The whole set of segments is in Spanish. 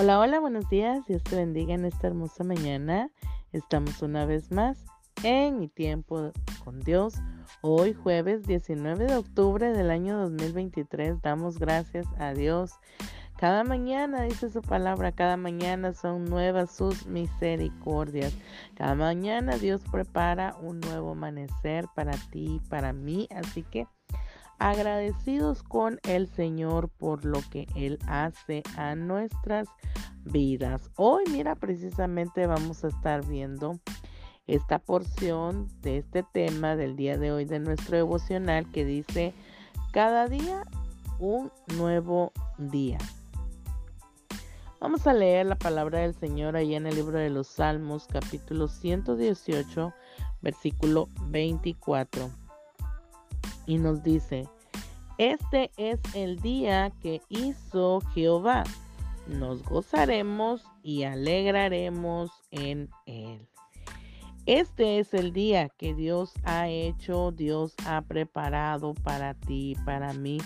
Hola, hola, buenos días. Dios te bendiga en esta hermosa mañana. Estamos una vez más en mi tiempo con Dios. Hoy jueves 19 de octubre del año 2023 damos gracias a Dios. Cada mañana, dice su palabra, cada mañana son nuevas sus misericordias. Cada mañana Dios prepara un nuevo amanecer para ti para mí. Así que agradecidos con el Señor por lo que Él hace a nuestras vidas. Hoy, mira, precisamente vamos a estar viendo esta porción de este tema del día de hoy de nuestro devocional que dice, cada día un nuevo día. Vamos a leer la palabra del Señor ahí en el libro de los Salmos, capítulo 118, versículo 24 y nos dice, este es el día que hizo Jehová, nos gozaremos y alegraremos en él. Este es el día que Dios ha hecho, Dios ha preparado para ti, para mí.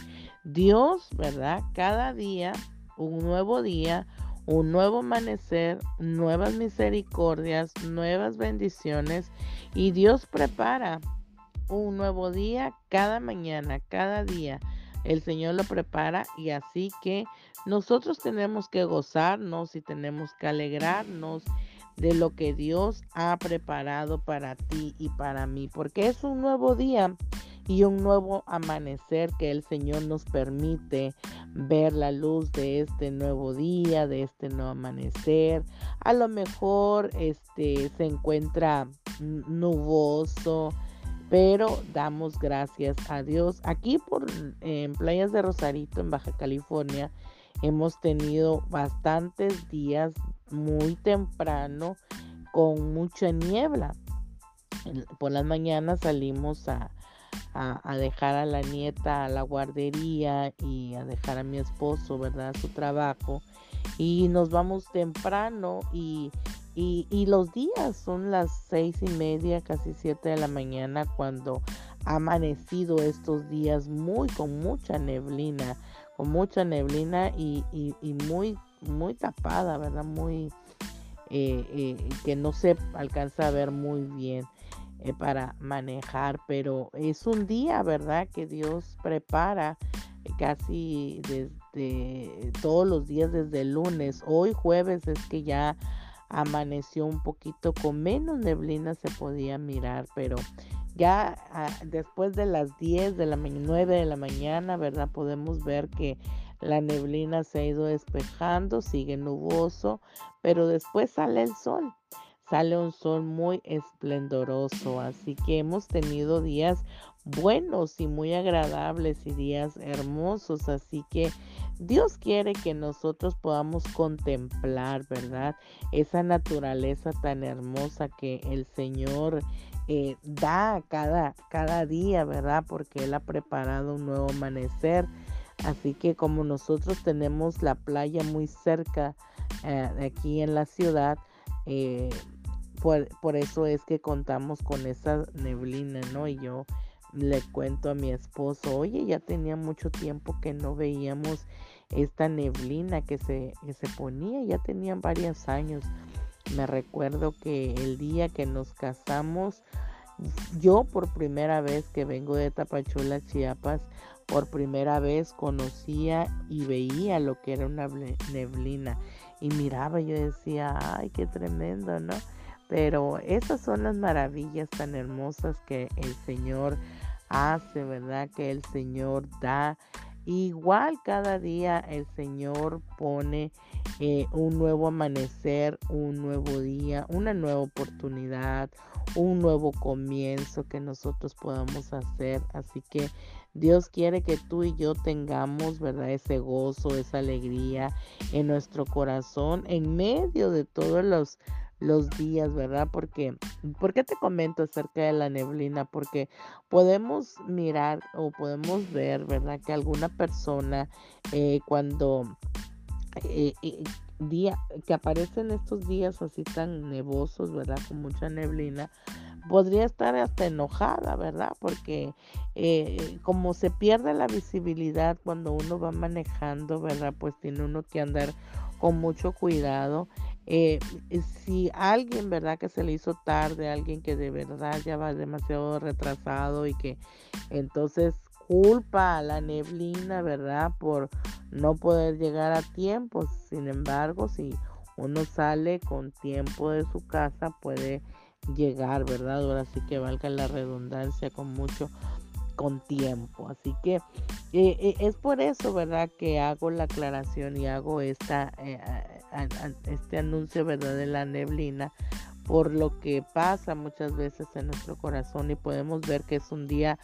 Dios, ¿verdad? Cada día, un nuevo día, un nuevo amanecer, nuevas misericordias, nuevas bendiciones y Dios prepara un nuevo día cada mañana, cada día. El Señor lo prepara y así que nosotros tenemos que gozarnos y tenemos que alegrarnos de lo que Dios ha preparado para ti y para mí, porque es un nuevo día y un nuevo amanecer que el Señor nos permite ver la luz de este nuevo día, de este nuevo amanecer. A lo mejor este se encuentra nuboso, pero damos gracias a Dios. Aquí por en Playas de Rosarito, en Baja California, hemos tenido bastantes días muy temprano con mucha niebla. Por las mañanas salimos a, a, dejar a la nieta a la guardería y a dejar a mi esposo, ¿verdad? A su trabajo. Y nos vamos temprano y y, los días son las seis y media, casi siete de la mañana cuando ha amanecido estos días muy con mucha neblina, con mucha neblina y, muy, muy tapada, ¿verdad? Muy, eh, eh, que no se alcanza a ver muy bien eh, para manejar, pero es un día, ¿verdad? Que Dios prepara casi desde todos los días desde el lunes. Hoy jueves es que ya amaneció un poquito con menos neblina se podía mirar, pero ya ah, después de las 10 de la 9 de la mañana, ¿verdad? Podemos ver que la neblina se ha ido despejando, sigue nuboso, pero después sale el sol. Sale un sol muy esplendoroso, así que hemos tenido días buenos y muy agradables y días hermosos, así que Dios quiere que nosotros podamos contemplar, ¿verdad? Esa naturaleza tan hermosa que el Señor eh, da cada, cada día, ¿verdad? Porque Él ha preparado un nuevo amanecer. Así que como nosotros tenemos la playa muy cerca eh, aquí en la ciudad, eh, por, eso es que contamos con esa neblina, ¿no? Y yo le cuento a mi esposo, oye, ya tenía mucho tiempo que no veíamos esta neblina que se, que se ponía, ya tenían varios años. Me recuerdo que el día que nos casamos, yo por primera vez que vengo de Tapachula, Chiapas, por primera vez conocía y veía lo que era una neblina. Y miraba, yo decía, ay, qué tremendo, ¿no? Pero esas son las maravillas tan hermosas que el Señor hace, ¿verdad? Que el Señor da. Igual cada día el Señor pone eh, un nuevo amanecer, un nuevo día, una nueva oportunidad, un nuevo comienzo que nosotros podamos hacer. Así que Dios quiere que tú y yo tengamos, ¿verdad? Ese gozo, esa alegría en nuestro corazón en medio de todos los los días, ¿verdad? Porque, ¿por qué te comento acerca de la neblina? Porque podemos mirar o podemos ver, ¿verdad? Que alguna persona eh, cuando eh, eh, día que aparecen estos días así tan nevosos, ¿verdad? Con mucha neblina, podría estar hasta enojada, ¿verdad? Porque como se pierde la visibilidad cuando uno va manejando, ¿verdad? Pues tiene uno que andar con mucho cuidado. Eh, si alguien, ¿verdad? Que se le hizo tarde, alguien que de verdad ya va demasiado retrasado y que entonces culpa a la neblina, ¿verdad? Por no poder llegar a tiempo. Sin embargo, si uno sale con tiempo de su casa, puede llegar, ¿verdad? Ahora sí que valga la redundancia con mucho con tiempo. Así que eh, eh, es por eso, ¿verdad? Que hago la aclaración y hago esta, eh, este anuncio, ¿verdad? De la neblina por lo que pasa muchas veces en nuestro corazón y podemos ver que es un día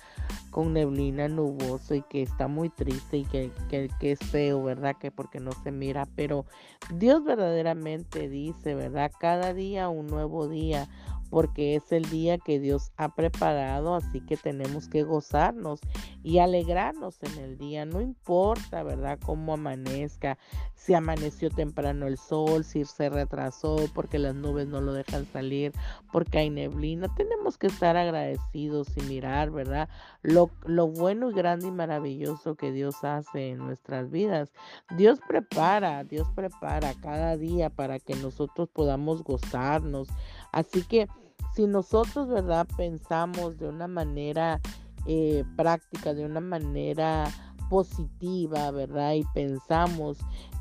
con neblina nuboso y que está muy triste y que, que, que, es feo, ¿verdad? Que porque no se mira, pero Dios verdaderamente dice, ¿verdad? Cada día un nuevo día, porque es el día que Dios ha preparado, así que tenemos que gozarnos y alegrarnos en el día, no importa, ¿verdad?, cómo amanezca, si amaneció temprano el sol, si se retrasó porque las nubes no lo dejan salir, porque hay neblina, tenemos que estar agradecidos y mirar, ¿verdad?, lo, lo bueno y grande y maravilloso que Dios hace en nuestras vidas. Dios prepara, Dios prepara cada día para que nosotros podamos gozarnos. Así que si nosotros, ¿verdad? Pensamos de una manera eh, práctica, de una manera positiva, ¿verdad? Y pensamos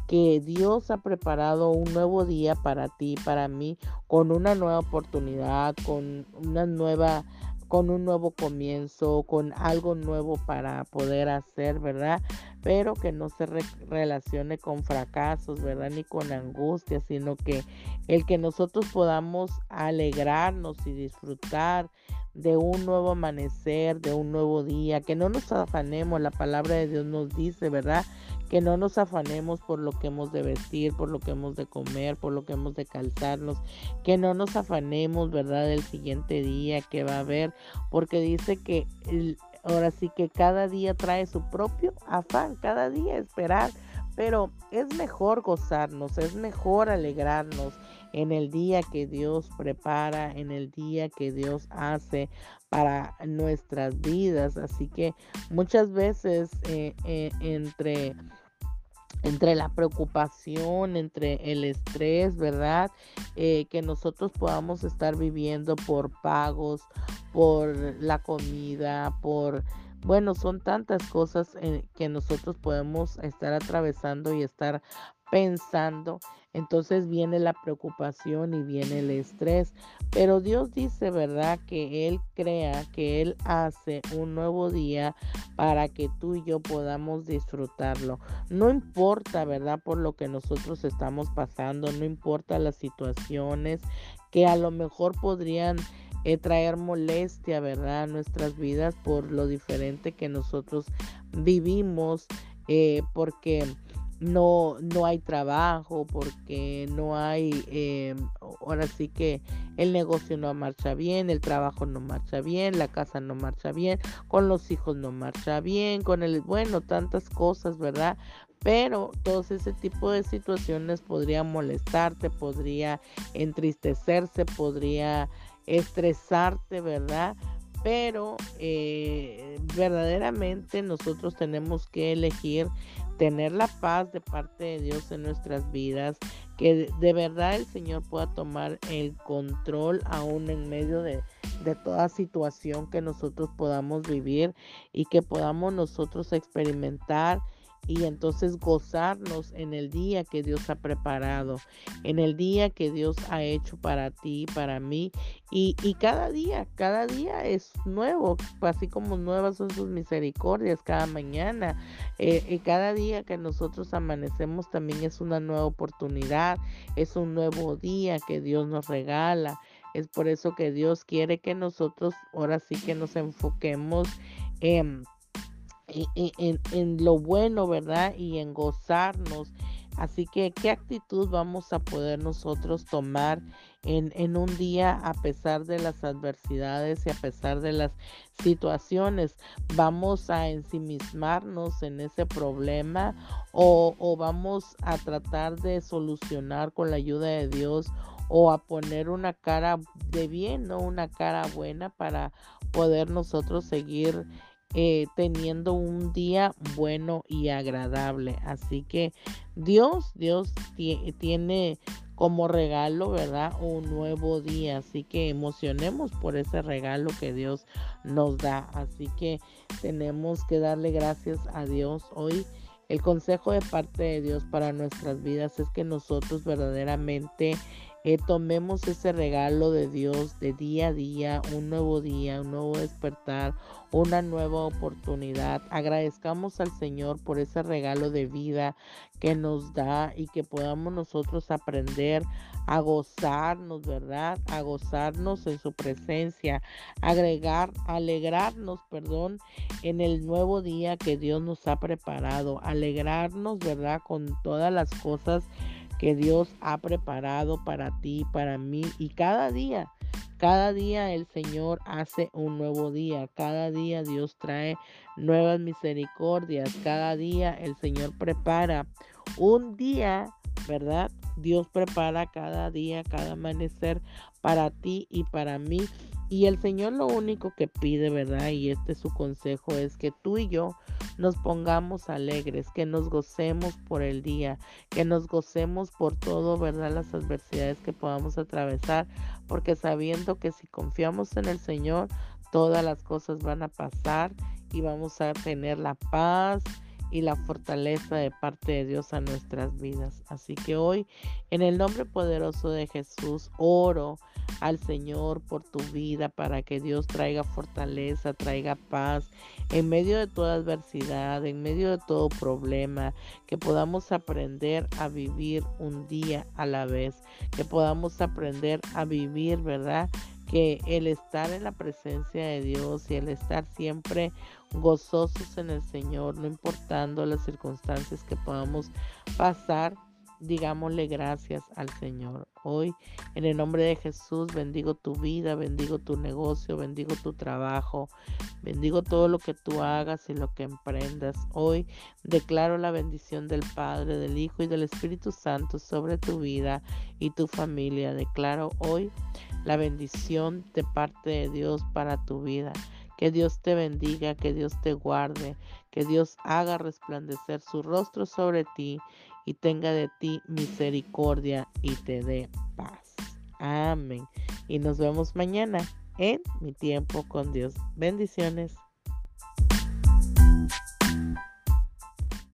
que Dios ha preparado un nuevo día para ti, para mí, con una nueva oportunidad, con una nueva con un nuevo comienzo, con algo nuevo para poder hacer, ¿verdad? Pero que no se relacione con fracasos, ¿verdad? Ni con angustia, sino que el que nosotros podamos alegrarnos y disfrutar de un nuevo amanecer, de un nuevo día, que no nos afanemos, la palabra de Dios nos dice, ¿verdad? Que no nos afanemos por lo que hemos de vestir, por lo que hemos de comer, por lo que hemos de calzarnos, que no nos afanemos, ¿verdad? Del siguiente día que va a haber, porque dice que ahora sí que cada día trae su propio afán, cada día esperar, pero es mejor gozarnos, es mejor alegrarnos en el día que Dios prepara, en el día que Dios hace para nuestras vidas. Así que muchas veces eh, eh, entre entre la preocupación, entre el estrés, ¿verdad? Eh, que nosotros podamos estar viviendo por pagos, por la comida, por bueno, son tantas cosas que nosotros podemos estar atravesando y estar pensando. Entonces viene la preocupación y viene el estrés. Pero Dios dice, ¿verdad? Que Él crea, que Él hace un nuevo día para que tú y yo podamos disfrutarlo. No importa, ¿verdad? Por lo que nosotros estamos pasando, no importa las situaciones que a lo mejor podrían eh, traer molestia, ¿verdad? A nuestras vidas por lo diferente que nosotros vivimos, eh, porque no, no hay trabajo, porque no hay, eh, ahora sí que el negocio no marcha bien, el trabajo no marcha bien, la casa no marcha bien, con los hijos no marcha bien, con el, bueno, tantas cosas, ¿verdad? Pero todo ese tipo de situaciones podría molestarte, podría entristecerse, podría estresarte, ¿verdad? Pero eh, verdaderamente nosotros tenemos que elegir tener la paz de parte de Dios en nuestras vidas, que de verdad el Señor pueda tomar el control aún en medio de, de toda situación que nosotros podamos vivir y que podamos nosotros experimentar y entonces gozarnos en el día que Dios ha preparado, en el día que Dios ha hecho para ti, para mí. Y, cada día, cada día es nuevo, así como nuevas son sus misericordias cada mañana. Eh, y cada día que nosotros amanecemos también es una nueva oportunidad, es un nuevo día que Dios nos regala. Es por eso que Dios quiere que nosotros ahora sí que nos enfoquemos en en, lo bueno, ¿verdad? Y en gozarnos. Así que, ¿qué actitud vamos a poder nosotros tomar en, en, un día a pesar de las adversidades y a pesar de las situaciones? ¿Vamos a ensimismarnos en ese problema o, o vamos a tratar de solucionar con la ayuda de Dios o a poner una cara de bien, no una cara buena para poder nosotros seguir eh, teniendo un día bueno y agradable. Así que Dios, Dios tiene como regalo, ¿verdad? Un nuevo día. Así que emocionemos por ese regalo que Dios nos da. Así que tenemos que darle gracias a Dios hoy. El consejo de parte de Dios para nuestras vidas es que nosotros verdaderamente eh, tomemos ese regalo de Dios de día a día, un nuevo día, un nuevo despertar, una nueva oportunidad. Agradezcamos al Señor por ese regalo de vida que nos da y que podamos nosotros aprender a gozarnos, ¿verdad? A gozarnos en su presencia, agregar, alegrarnos, perdón, en el nuevo día que Dios nos ha preparado, alegrarnos, ¿verdad? Con todas las cosas que Dios ha preparado para ti, para mí y cada día. Cada día el Señor hace un nuevo día, cada día Dios trae nuevas misericordias, cada día el Señor prepara un día, ¿verdad? Dios prepara cada día, cada amanecer para ti y para mí y el Señor lo único que pide, ¿verdad? Y este es su consejo, es que tú y yo nos pongamos alegres, que nos gocemos por el día, que nos gocemos por todo, ¿verdad? Las adversidades que podamos atravesar, porque sabiendo que si confiamos en el Señor, todas las cosas van a pasar y vamos a tener la paz y la fortaleza de parte de Dios a nuestras vidas. Así que hoy, en el nombre poderoso de Jesús, oro al Señor por tu vida para que Dios traiga fortaleza, traiga paz en medio de toda adversidad, en medio de todo problema, que podamos aprender a vivir un día a la vez, que podamos aprender a vivir, ¿verdad? Que el estar en la presencia de Dios y el estar siempre gozosos en el Señor, no importando las circunstancias que podamos pasar, digámosle gracias al Señor. Hoy, en el nombre de Jesús, bendigo tu vida, bendigo tu negocio, bendigo tu trabajo, bendigo todo lo que tú hagas y lo que emprendas. Hoy declaro la bendición del Padre, del Hijo y del Espíritu Santo sobre tu vida y tu familia. Declaro hoy la bendición de parte de Dios para tu vida. Que Dios te bendiga, que Dios te guarde, que Dios haga resplandecer su rostro sobre ti y tenga de ti misericordia y te dé paz. Amén. Y nos vemos mañana en mi tiempo con Dios. Bendiciones.